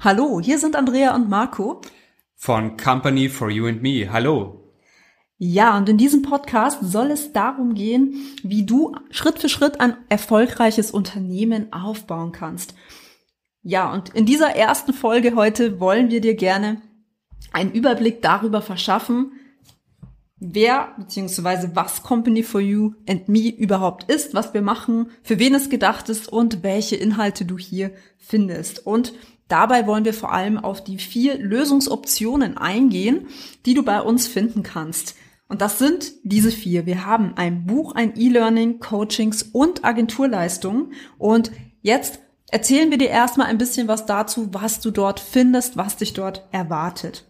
Hallo, hier sind Andrea und Marco. Von Company for You and Me. Hallo. Ja, und in diesem Podcast soll es darum gehen, wie du Schritt für Schritt ein erfolgreiches Unternehmen aufbauen kannst. Ja, und in dieser ersten Folge heute wollen wir dir gerne einen Überblick darüber verschaffen, wer bzw. was Company for You and Me überhaupt ist, was wir machen, für wen es gedacht ist und welche Inhalte du hier findest. Und Dabei wollen wir vor allem auf die vier Lösungsoptionen eingehen, die du bei uns finden kannst. Und das sind diese vier. Wir haben ein Buch, ein E-Learning, Coachings und Agenturleistungen. Und jetzt erzählen wir dir erstmal ein bisschen was dazu, was du dort findest, was dich dort erwartet.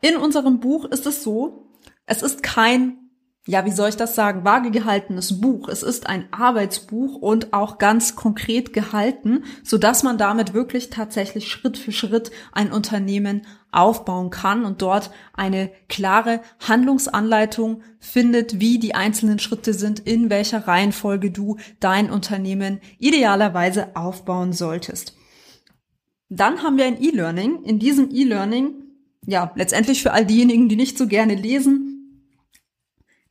In unserem Buch ist es so, es ist kein ja, wie soll ich das sagen, vage gehaltenes Buch. Es ist ein Arbeitsbuch und auch ganz konkret gehalten, so dass man damit wirklich tatsächlich Schritt für Schritt ein Unternehmen aufbauen kann und dort eine klare Handlungsanleitung findet, wie die einzelnen Schritte sind, in welcher Reihenfolge du dein Unternehmen idealerweise aufbauen solltest. Dann haben wir ein E-Learning. In diesem E-Learning, ja, letztendlich für all diejenigen, die nicht so gerne lesen,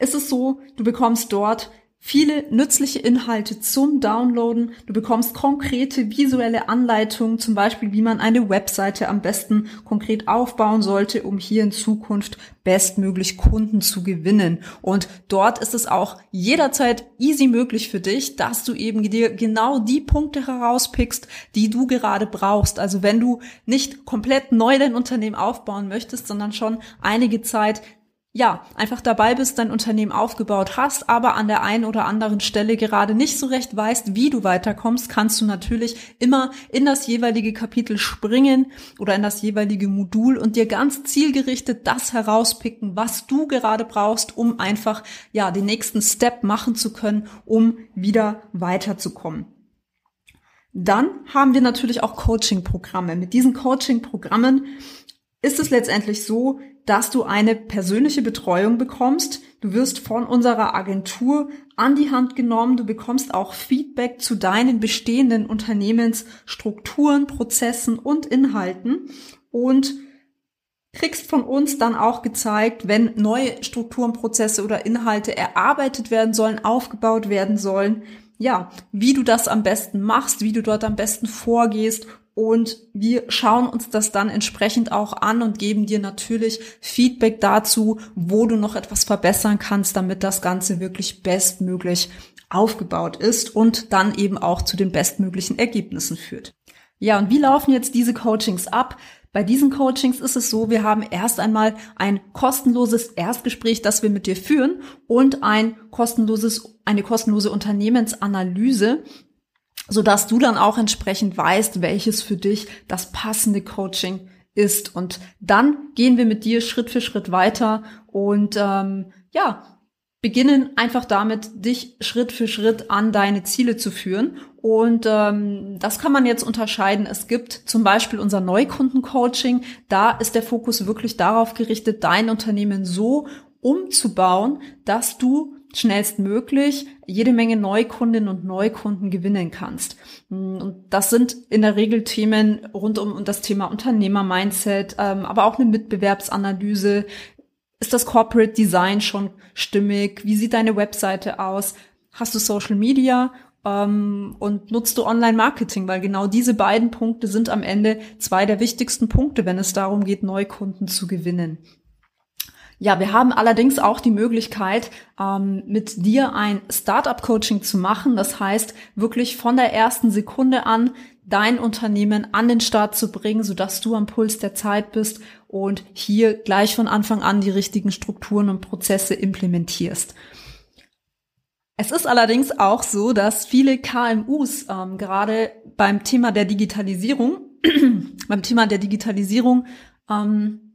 ist es so, du bekommst dort viele nützliche Inhalte zum Downloaden. Du bekommst konkrete visuelle Anleitungen, zum Beispiel, wie man eine Webseite am besten konkret aufbauen sollte, um hier in Zukunft bestmöglich Kunden zu gewinnen. Und dort ist es auch jederzeit easy möglich für dich, dass du eben dir genau die Punkte herauspickst, die du gerade brauchst. Also wenn du nicht komplett neu dein Unternehmen aufbauen möchtest, sondern schon einige Zeit ja, einfach dabei bist, dein Unternehmen aufgebaut hast, aber an der einen oder anderen Stelle gerade nicht so recht weißt, wie du weiterkommst, kannst du natürlich immer in das jeweilige Kapitel springen oder in das jeweilige Modul und dir ganz zielgerichtet das herauspicken, was du gerade brauchst, um einfach, ja, den nächsten Step machen zu können, um wieder weiterzukommen. Dann haben wir natürlich auch Coaching-Programme. Mit diesen Coaching-Programmen ist es letztendlich so, dass du eine persönliche Betreuung bekommst. Du wirst von unserer Agentur an die Hand genommen. Du bekommst auch Feedback zu deinen bestehenden Unternehmensstrukturen, Prozessen und Inhalten und kriegst von uns dann auch gezeigt, wenn neue Strukturen, Prozesse oder Inhalte erarbeitet werden sollen, aufgebaut werden sollen, ja, wie du das am besten machst, wie du dort am besten vorgehst und wir schauen uns das dann entsprechend auch an und geben dir natürlich Feedback dazu, wo du noch etwas verbessern kannst, damit das Ganze wirklich bestmöglich aufgebaut ist und dann eben auch zu den bestmöglichen Ergebnissen führt. Ja, und wie laufen jetzt diese Coachings ab? Bei diesen Coachings ist es so, wir haben erst einmal ein kostenloses Erstgespräch, das wir mit dir führen und ein kostenloses, eine kostenlose Unternehmensanalyse, so dass du dann auch entsprechend weißt, welches für dich das passende Coaching ist. Und dann gehen wir mit dir Schritt für Schritt weiter und ähm, ja, beginnen einfach damit, dich Schritt für Schritt an deine Ziele zu führen. Und ähm, das kann man jetzt unterscheiden. Es gibt zum Beispiel unser Neukundencoaching. Da ist der Fokus wirklich darauf gerichtet, dein Unternehmen so umzubauen, dass du schnellstmöglich jede Menge Neukundinnen und Neukunden gewinnen kannst. Und das sind in der Regel Themen rund um das Thema Unternehmer-Mindset, ähm, aber auch eine Mitbewerbsanalyse. Ist das Corporate Design schon stimmig? Wie sieht deine Webseite aus? Hast du Social Media? Ähm, und nutzt du Online-Marketing? Weil genau diese beiden Punkte sind am Ende zwei der wichtigsten Punkte, wenn es darum geht, Neukunden zu gewinnen. Ja, wir haben allerdings auch die Möglichkeit, ähm, mit dir ein Startup-Coaching zu machen. Das heißt, wirklich von der ersten Sekunde an dein Unternehmen an den Start zu bringen, sodass du am Puls der Zeit bist und hier gleich von Anfang an die richtigen Strukturen und Prozesse implementierst. Es ist allerdings auch so, dass viele KMUs ähm, gerade beim Thema der Digitalisierung beim Thema der Digitalisierung ähm,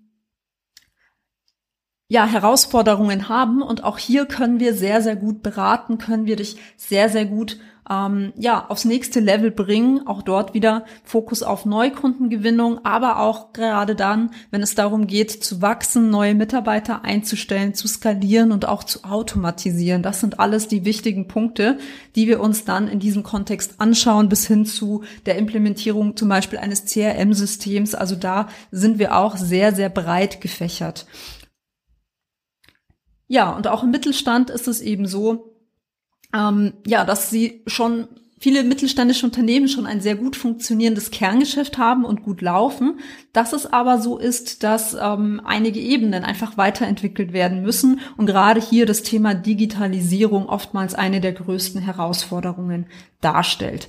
ja, Herausforderungen haben und auch hier können wir sehr, sehr gut beraten, können wir dich sehr, sehr gut ähm, ja, aufs nächste Level bringen. Auch dort wieder Fokus auf Neukundengewinnung, aber auch gerade dann, wenn es darum geht, zu wachsen, neue Mitarbeiter einzustellen, zu skalieren und auch zu automatisieren. Das sind alles die wichtigen Punkte, die wir uns dann in diesem Kontext anschauen, bis hin zu der Implementierung zum Beispiel eines CRM-Systems. Also da sind wir auch sehr, sehr breit gefächert. Ja, und auch im Mittelstand ist es eben so, ähm, ja, dass sie schon viele mittelständische Unternehmen schon ein sehr gut funktionierendes Kerngeschäft haben und gut laufen, dass es aber so ist, dass ähm, einige Ebenen einfach weiterentwickelt werden müssen und gerade hier das Thema Digitalisierung oftmals eine der größten Herausforderungen darstellt.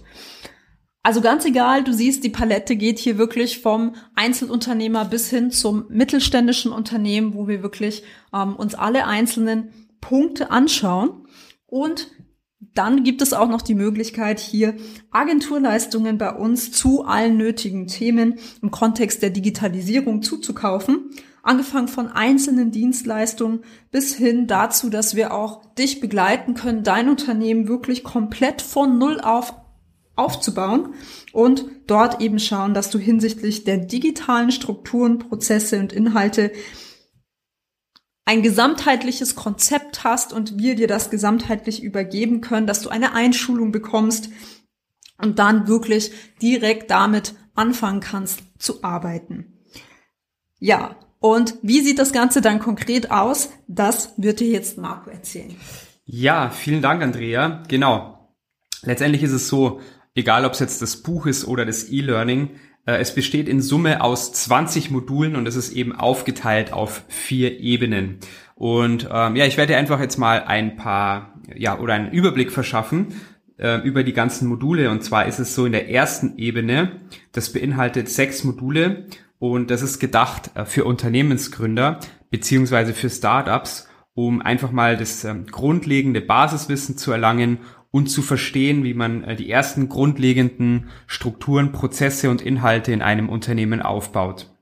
Also ganz egal, du siehst, die Palette geht hier wirklich vom Einzelunternehmer bis hin zum mittelständischen Unternehmen, wo wir wirklich ähm, uns alle einzelnen Punkte anschauen. Und dann gibt es auch noch die Möglichkeit, hier Agenturleistungen bei uns zu allen nötigen Themen im Kontext der Digitalisierung zuzukaufen. Angefangen von einzelnen Dienstleistungen bis hin dazu, dass wir auch dich begleiten können, dein Unternehmen wirklich komplett von Null auf aufzubauen und dort eben schauen, dass du hinsichtlich der digitalen Strukturen, Prozesse und Inhalte ein gesamtheitliches Konzept hast und wir dir das gesamtheitlich übergeben können, dass du eine Einschulung bekommst und dann wirklich direkt damit anfangen kannst zu arbeiten. Ja, und wie sieht das Ganze dann konkret aus? Das wird dir jetzt Marco erzählen. Ja, vielen Dank, Andrea. Genau. Letztendlich ist es so, egal ob es jetzt das Buch ist oder das E-Learning, äh, es besteht in Summe aus 20 Modulen und es ist eben aufgeteilt auf vier Ebenen. Und ähm, ja, ich werde einfach jetzt mal ein paar, ja, oder einen Überblick verschaffen äh, über die ganzen Module. Und zwar ist es so in der ersten Ebene, das beinhaltet sechs Module und das ist gedacht äh, für Unternehmensgründer beziehungsweise für Startups, um einfach mal das äh, grundlegende Basiswissen zu erlangen und zu verstehen, wie man äh, die ersten grundlegenden Strukturen, Prozesse und Inhalte in einem Unternehmen aufbaut.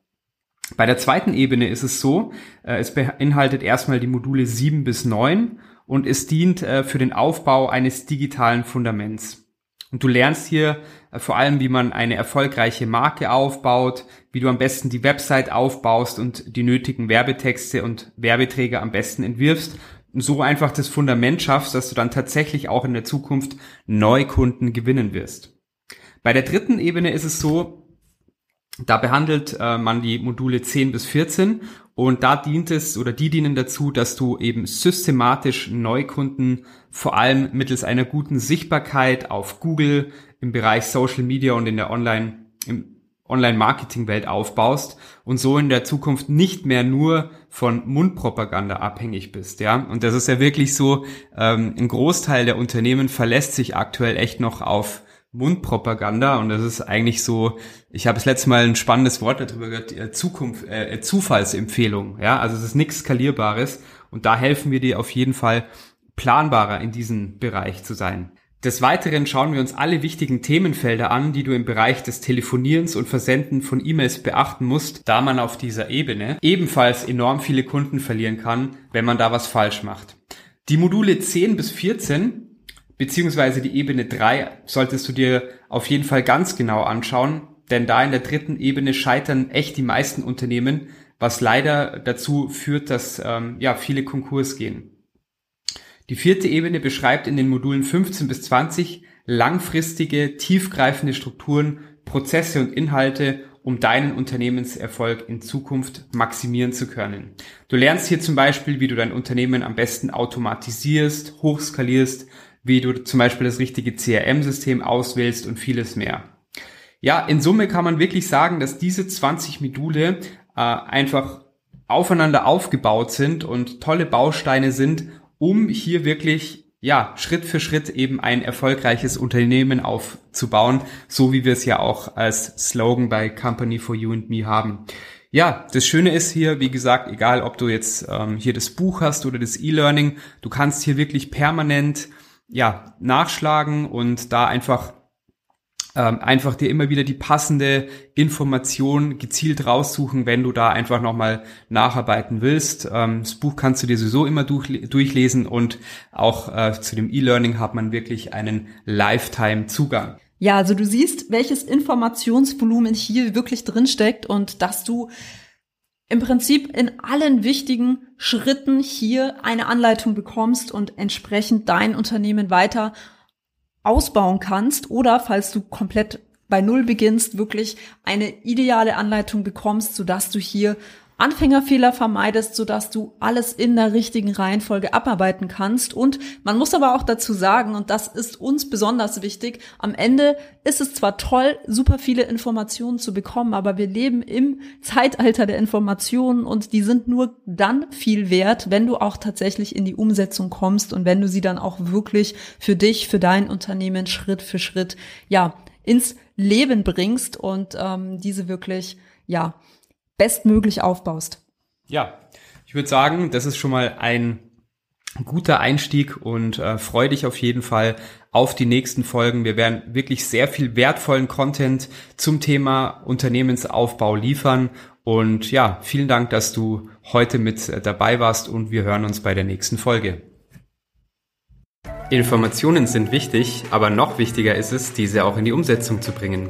Bei der zweiten Ebene ist es so, äh, es beinhaltet erstmal die Module 7 bis 9 und es dient äh, für den Aufbau eines digitalen Fundaments. Und du lernst hier vor allem, wie man eine erfolgreiche Marke aufbaut, wie du am besten die Website aufbaust und die nötigen Werbetexte und Werbeträger am besten entwirfst so einfach das Fundament schaffst, dass du dann tatsächlich auch in der Zukunft Neukunden gewinnen wirst. Bei der dritten Ebene ist es so, da behandelt äh, man die Module 10 bis 14 und da dient es oder die dienen dazu, dass du eben systematisch Neukunden vor allem mittels einer guten Sichtbarkeit auf Google im Bereich Social Media und in der Online, im Online-Marketing-Welt aufbaust und so in der Zukunft nicht mehr nur von Mundpropaganda abhängig bist, ja. Und das ist ja wirklich so, ähm, ein Großteil der Unternehmen verlässt sich aktuell echt noch auf Mundpropaganda und das ist eigentlich so, ich habe das letzte Mal ein spannendes Wort darüber gehört, äh, Zukunft, äh, Zufallsempfehlung, ja. Also es ist nichts skalierbares und da helfen wir dir auf jeden Fall planbarer in diesem Bereich zu sein. Des Weiteren schauen wir uns alle wichtigen Themenfelder an, die du im Bereich des Telefonierens und Versenden von E-Mails beachten musst, da man auf dieser Ebene ebenfalls enorm viele Kunden verlieren kann, wenn man da was falsch macht. Die Module 10 bis 14 beziehungsweise die Ebene 3 solltest du dir auf jeden Fall ganz genau anschauen, denn da in der dritten Ebene scheitern echt die meisten Unternehmen, was leider dazu führt, dass ähm, ja viele Konkurs gehen. Die vierte Ebene beschreibt in den Modulen 15 bis 20 langfristige, tiefgreifende Strukturen, Prozesse und Inhalte, um deinen Unternehmenserfolg in Zukunft maximieren zu können. Du lernst hier zum Beispiel, wie du dein Unternehmen am besten automatisierst, hochskalierst, wie du zum Beispiel das richtige CRM-System auswählst und vieles mehr. Ja, in Summe kann man wirklich sagen, dass diese 20 Module äh, einfach aufeinander aufgebaut sind und tolle Bausteine sind, um hier wirklich ja, Schritt für Schritt eben ein erfolgreiches Unternehmen aufzubauen, so wie wir es ja auch als Slogan bei Company for You and Me haben. Ja, das Schöne ist hier, wie gesagt, egal ob du jetzt ähm, hier das Buch hast oder das E-Learning, du kannst hier wirklich permanent ja nachschlagen und da einfach ähm, einfach dir immer wieder die passende Information gezielt raussuchen, wenn du da einfach nochmal nacharbeiten willst. Ähm, das Buch kannst du dir sowieso immer durch, durchlesen und auch äh, zu dem E-Learning hat man wirklich einen Lifetime-Zugang. Ja, also du siehst, welches Informationsvolumen hier wirklich drinsteckt und dass du im Prinzip in allen wichtigen Schritten hier eine Anleitung bekommst und entsprechend dein Unternehmen weiter ausbauen kannst oder falls du komplett bei Null beginnst, wirklich eine ideale Anleitung bekommst, sodass du hier Anfängerfehler vermeidest, sodass du alles in der richtigen Reihenfolge abarbeiten kannst. Und man muss aber auch dazu sagen, und das ist uns besonders wichtig, am Ende ist es zwar toll, super viele Informationen zu bekommen, aber wir leben im Zeitalter der Informationen und die sind nur dann viel wert, wenn du auch tatsächlich in die Umsetzung kommst und wenn du sie dann auch wirklich für dich, für dein Unternehmen Schritt für Schritt, ja, ins Leben bringst und ähm, diese wirklich, ja, bestmöglich aufbaust. Ja, ich würde sagen, das ist schon mal ein guter Einstieg und äh, freue dich auf jeden Fall auf die nächsten Folgen. Wir werden wirklich sehr viel wertvollen Content zum Thema Unternehmensaufbau liefern. Und ja, vielen Dank, dass du heute mit äh, dabei warst und wir hören uns bei der nächsten Folge. Informationen sind wichtig, aber noch wichtiger ist es, diese auch in die Umsetzung zu bringen.